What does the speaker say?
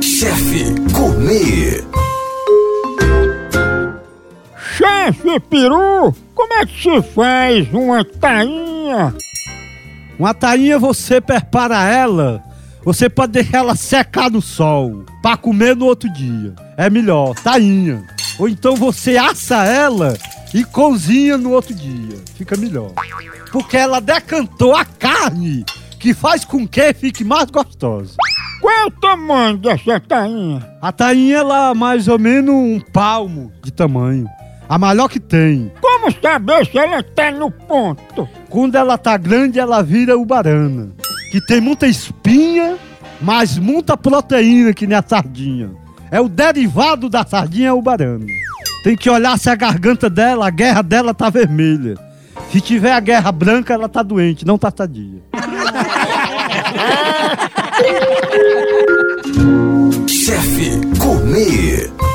Chefe Gourmet. Chefe Peru, como é que se faz uma tainha? Uma tainha você prepara ela, você pode deixar ela secar no sol, para comer no outro dia. É melhor, tainha. Ou então você assa ela e cozinha no outro dia. Fica melhor. Porque ela decantou a carne, que faz com que fique mais gostosa. Qual é o tamanho dessa tainha? A tainha, ela mais ou menos um palmo de tamanho. A maior que tem. Como saber se ela tá no ponto? Quando ela tá grande, ela vira ubarana. Que tem muita espinha, mas muita proteína que nem a sardinha. É o derivado da sardinha, é o ubarana. Tem que olhar se a garganta dela, a guerra dela tá vermelha. Se tiver a guerra branca, ela tá doente, não tá sadia. Gourmet.